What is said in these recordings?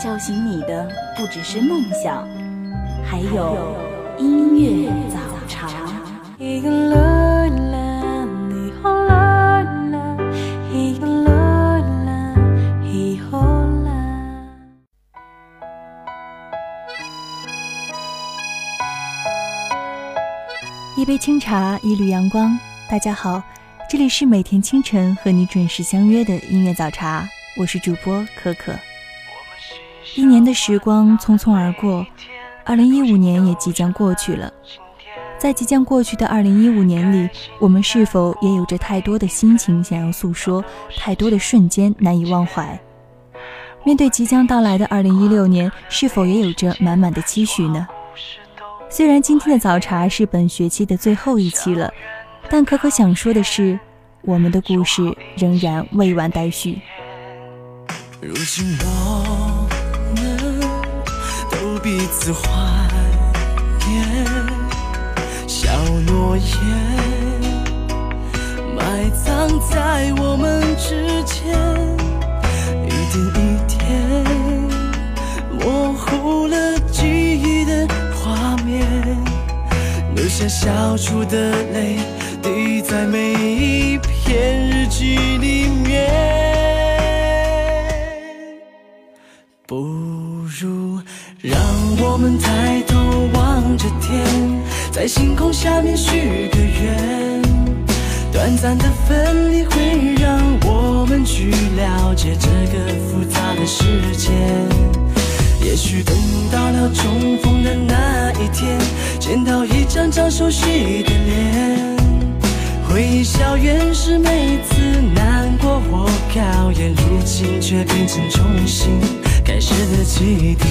叫醒你的不只是梦想，还有音乐早茶。一杯清茶，一缕阳光。大家好，这里是每天清晨和你准时相约的音乐早茶，我是主播可可。一年的时光匆匆而过，二零一五年也即将过去了。在即将过去的二零一五年里，我们是否也有着太多的心情想要诉说，太多的瞬间难以忘怀？面对即将到来的二零一六年，是否也有着满满的期许呢？虽然今天的早茶是本学期的最后一期了，但可可想说的是，我们的故事仍然未完待续。如今我彼此怀念，小诺言埋藏在我们之间，一点一点模糊了记忆的画面，留下笑出的泪滴在每一篇日记里面。我们抬头望着天，在星空下面许个愿。短暂的分离会让我们去了解这个复杂的世界。也许等到了重逢的那一天，见到一张张熟悉的脸，回忆校园时每次难过或考验，如今却变成重新。开始的起点。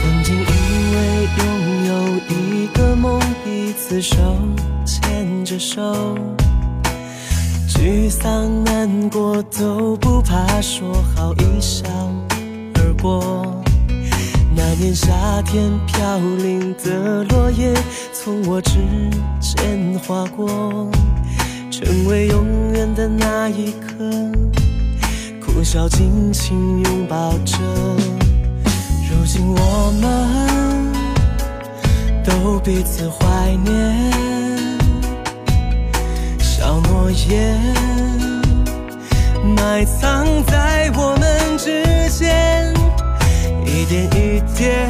曾经以为拥有一个梦，一次守。沮丧、难过都不怕说，好一笑而过。那年夏天，飘零的落叶从我指尖划过，成为永远的那一刻。哭笑尽情拥抱着，如今我们都彼此怀念。小诺言埋藏在我们之间，一点一点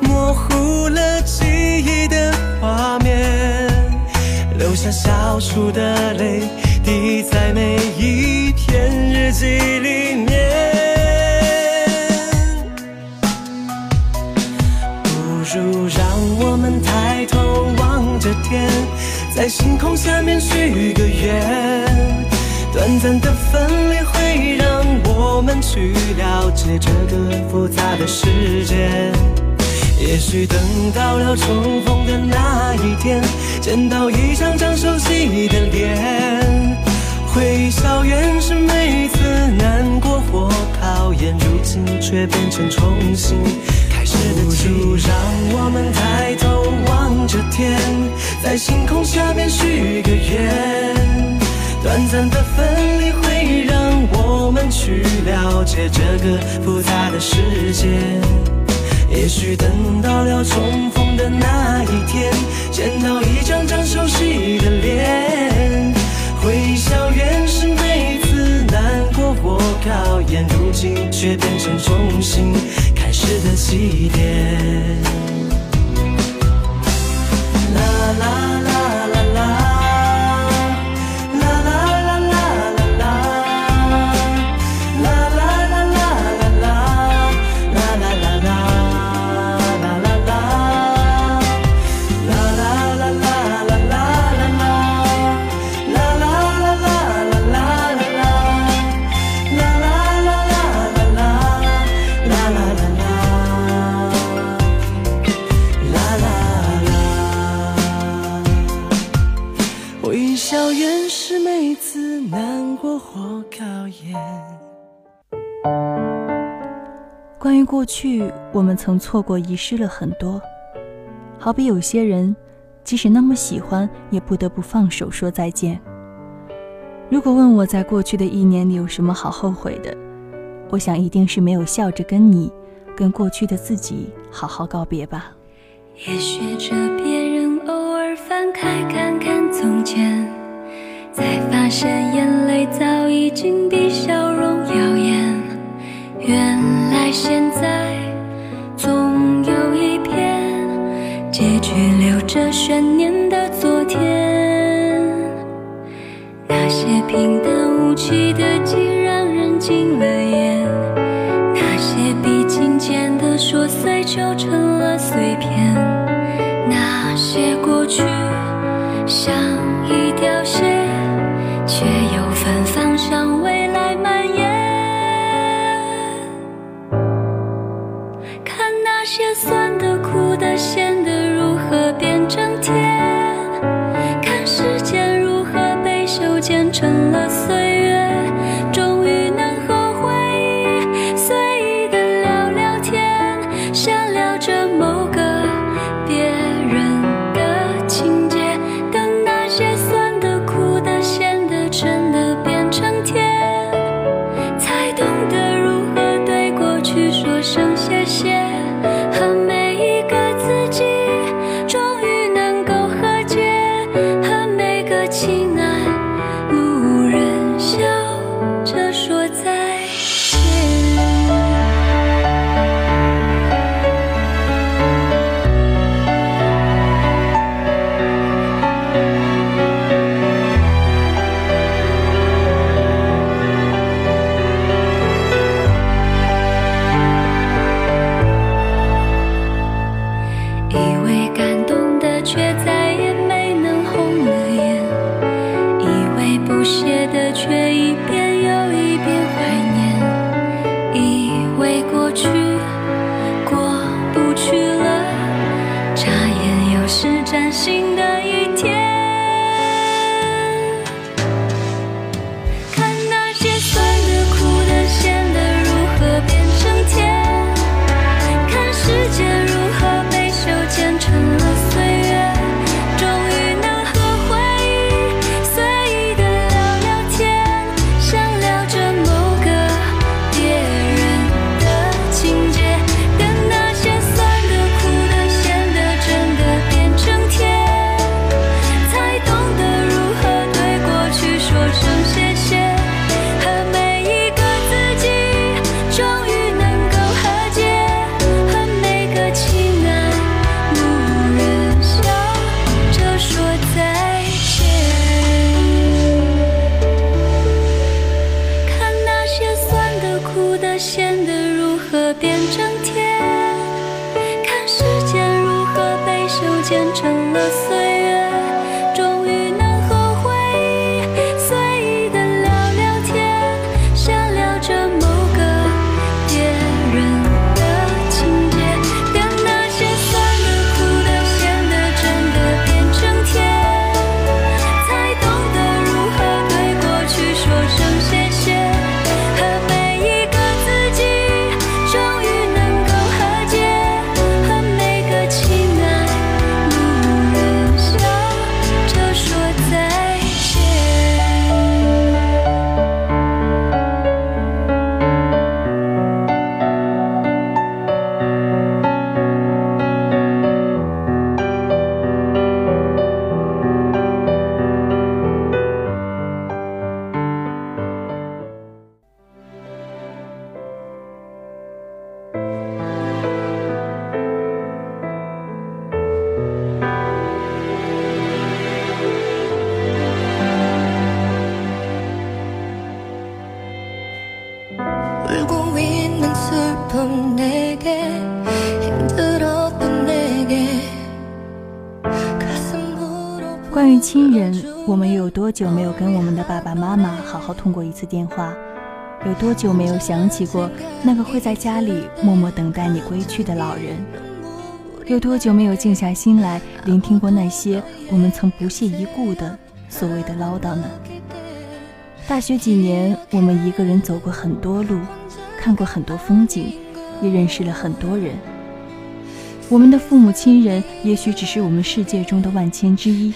模糊了记忆的画面，留下笑出的泪滴在每一篇日记里面。不如让我们抬头望着天。在星空下面许个愿，短暂的分离会让我们去了解这个复杂的世界。也许等到了重逢的那一天，见到一张张熟悉的脸，回忆校园时每次难过或考验，如今却变成重新新。不如让我们抬头望着天，在星空下面许个愿。短暂的分离会让我们去了解这个复杂的世界。也许等到了重逢的那一天，见到一张张熟悉的脸，回想原是每次难过或考验，如今却变成重新时的起点。过去，我们曾错过、遗失了很多。好比有些人，即使那么喜欢，也不得不放手说再见。如果问我在过去的一年里有什么好后悔的，我想一定是没有笑着跟你、跟过去的自己好好告别吧。也学着别人偶尔翻开看看从前，才发现眼泪早已经比笑容耀眼。原来现在总有一片结局留着悬念的昨天，那些平淡。我们有多久没有跟我们的爸爸妈妈好好通过一次电话？有多久没有想起过那个会在家里默默等待你归去的老人？有多久没有静下心来聆听过那些我们曾不屑一顾的所谓的唠叨呢？大学几年，我们一个人走过很多路，看过很多风景，也认识了很多人。我们的父母亲人也许只是我们世界中的万千之一。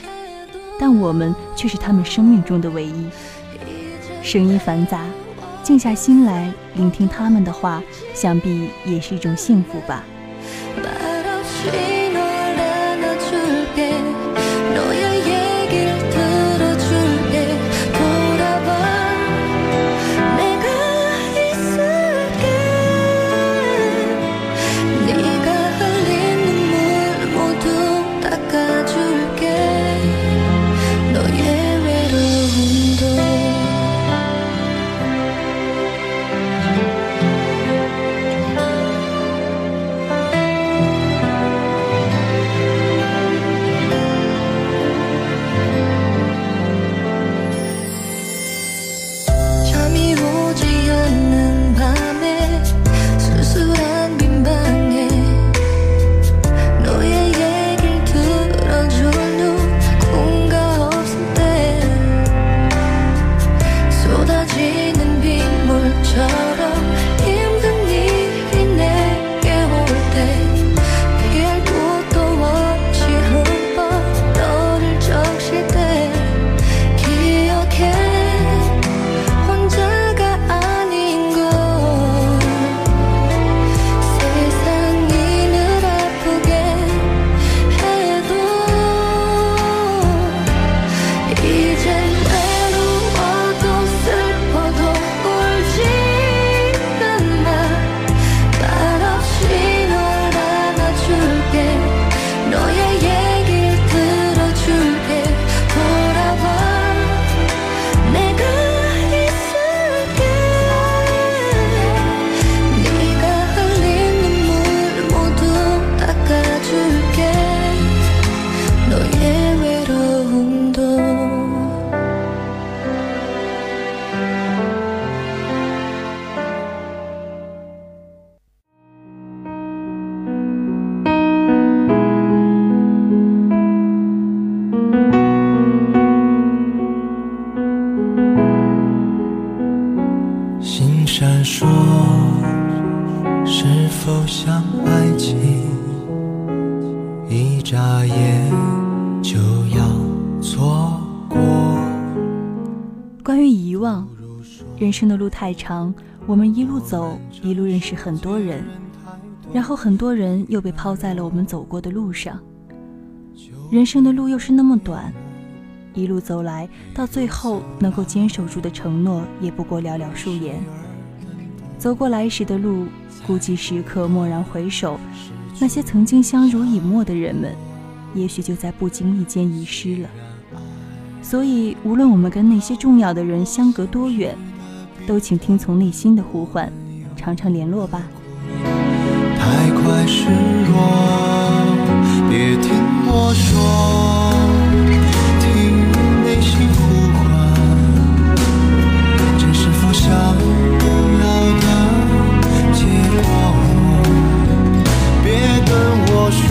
但我们却是他们生命中的唯一。声音繁杂，静下心来聆听他们的话，想必也是一种幸福吧。太长，我们一路走，一路认识很多人，然后很多人又被抛在了我们走过的路上。人生的路又是那么短，一路走来，到最后能够坚守住的承诺也不过寥寥数言。走过来时的路，估计时刻蓦然回首，那些曾经相濡以沫的人们，也许就在不经意间遗失了。所以，无论我们跟那些重要的人相隔多远，都请听从内心的呼唤，常常联络吧。太快失落，别听我说，这是否想要的结果？别跟我说，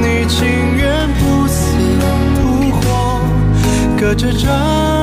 你情愿不死不活，隔着这。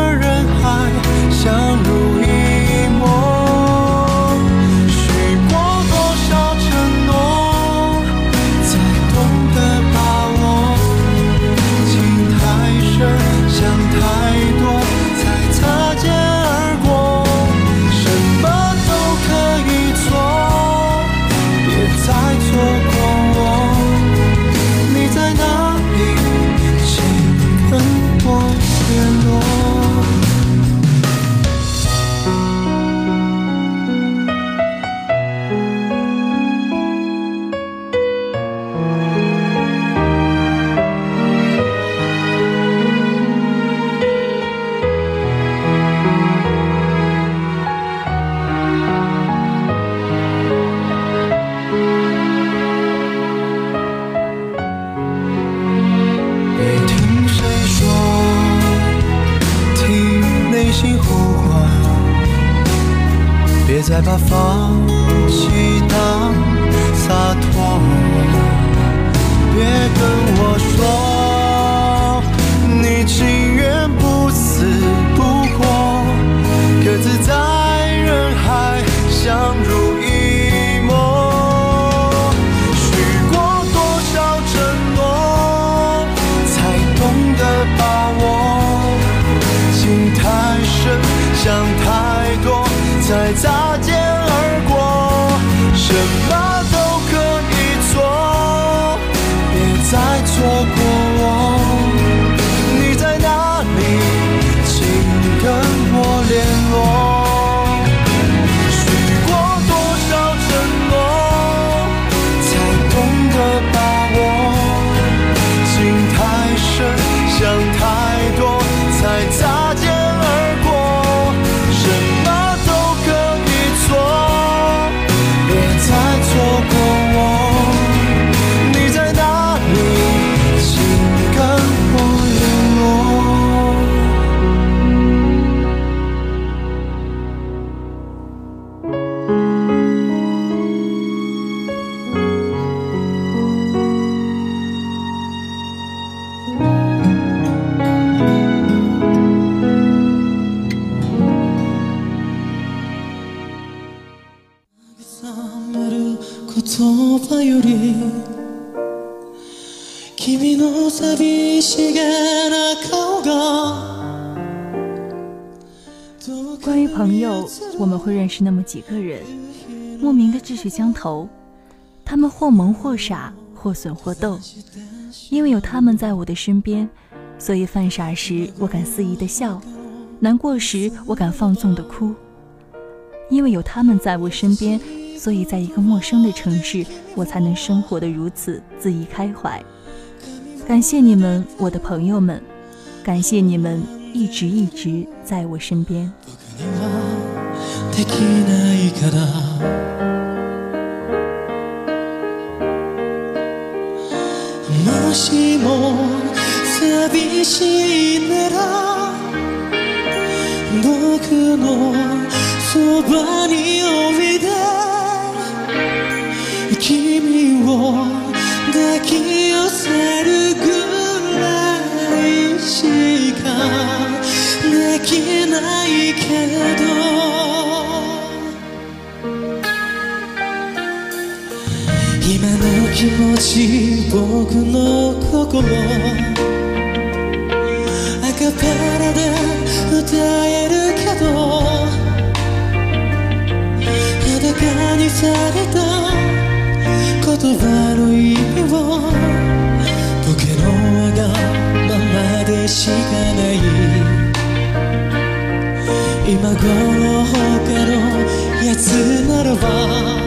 认识那么几个人，莫名的志趣相投。他们或萌或傻，或损或逗。因为有他们在我的身边，所以犯傻时我敢肆意的笑，难过时我敢放纵的哭。因为有他们在我身边，所以在一个陌生的城市，我才能生活的如此恣意开怀。感谢你们，我的朋友们，感谢你们一直一直在我身边。できないから。もしも寂しいなら僕のそばにおいで。君を抱き寄せるぐらいしかできないけど。気持ち僕の心アカペラで歌えるけど裸にされた言葉の意味を僕のわがままでしかない。今頃他のやつならば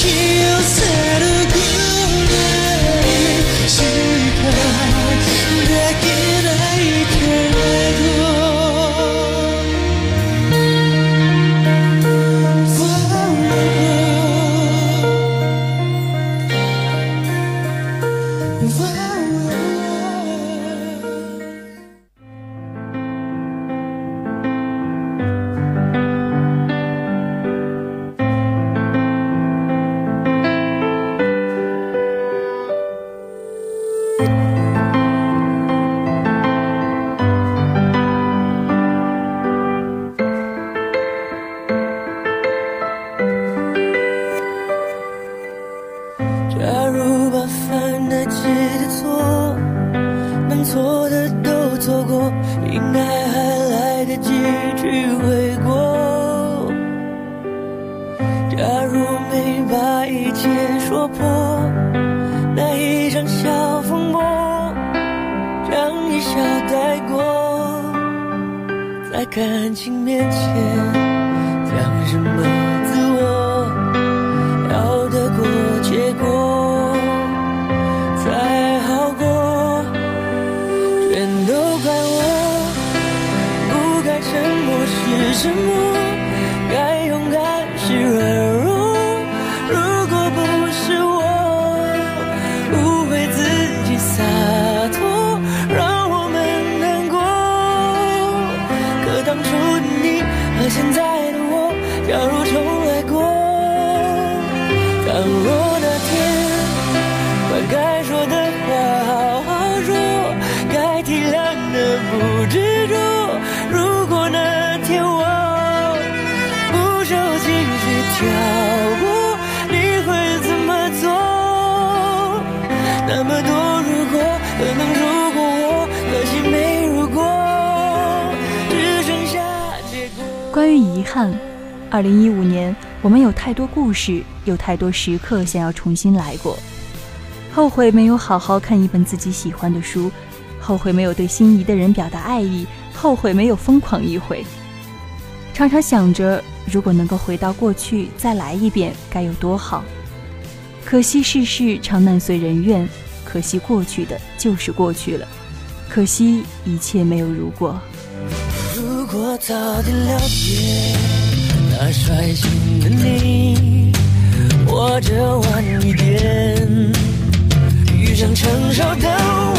Kill. 应该还来得及去悔过。假如没把一切说破，那一场小风波，将一笑带过，在感情面前，讲什么最遗憾，二零一五年我们有太多故事，有太多时刻想要重新来过。后悔没有好好看一本自己喜欢的书，后悔没有对心仪的人表达爱意，后悔没有疯狂一回。常常想着，如果能够回到过去再来一遍，该有多好。可惜世事常难随人愿，可惜过去的就是过去了，可惜一切没有如果。如果早点了解那率性的你，或者晚一点遇上成熟的我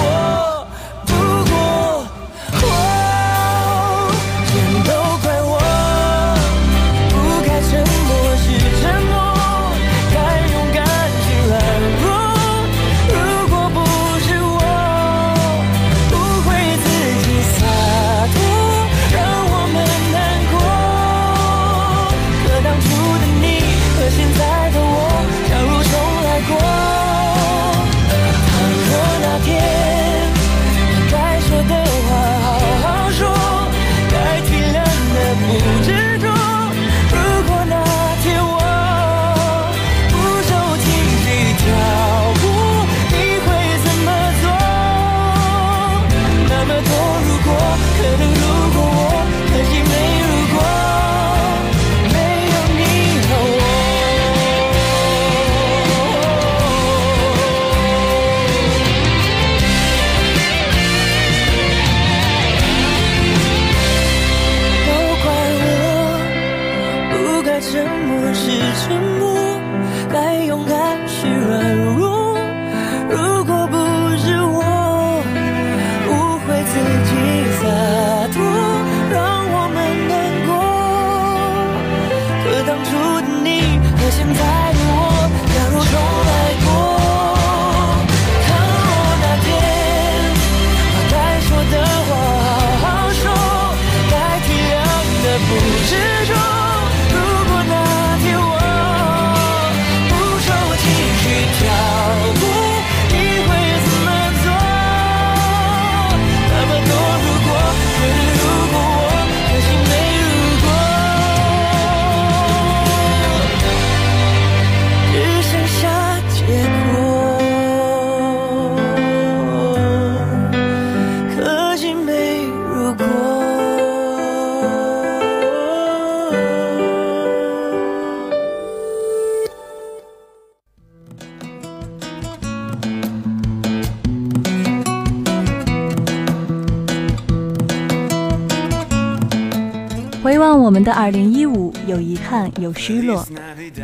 们的二零一五，有遗憾，有失落，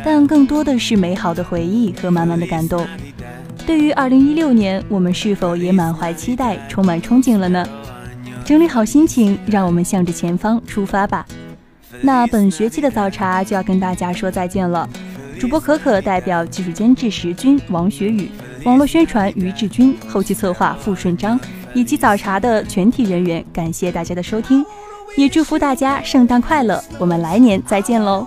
但更多的是美好的回忆和满满的感动。对于二零一六年，我们是否也满怀期待，充满憧憬了呢？整理好心情，让我们向着前方出发吧。那本学期的早茶就要跟大家说再见了。主播可可代表技术监制石军、王学宇，网络宣传于志军，后期策划付顺章，以及早茶的全体人员，感谢大家的收听。也祝福大家圣诞快乐！我们来年再见喽。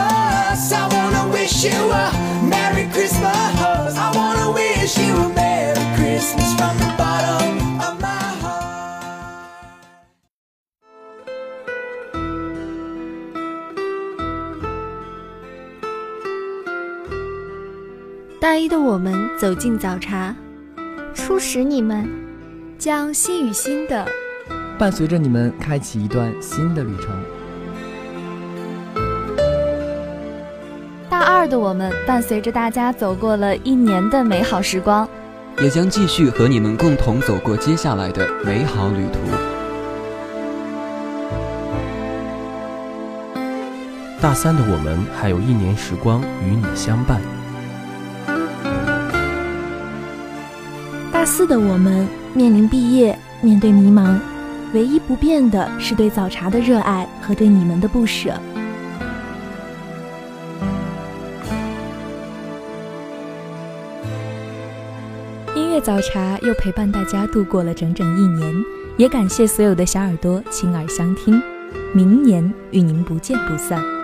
Shiva Merry Christmas. I wanna wish you a Merry Christmas from the bottom. 大一的我们走进早茶，初识你们，将心与心的，伴随着你们开启一段新的旅程。大二的我们伴随着大家走过了一年的美好时光，也将继续和你们共同走过接下来的美好旅途。大三的我们还有一年时光与你相伴。大四的我们面临毕业，面对迷茫，唯一不变的是对早茶的热爱和对你们的不舍。早茶又陪伴大家度过了整整一年，也感谢所有的小耳朵亲耳相听。明年与您不见不散。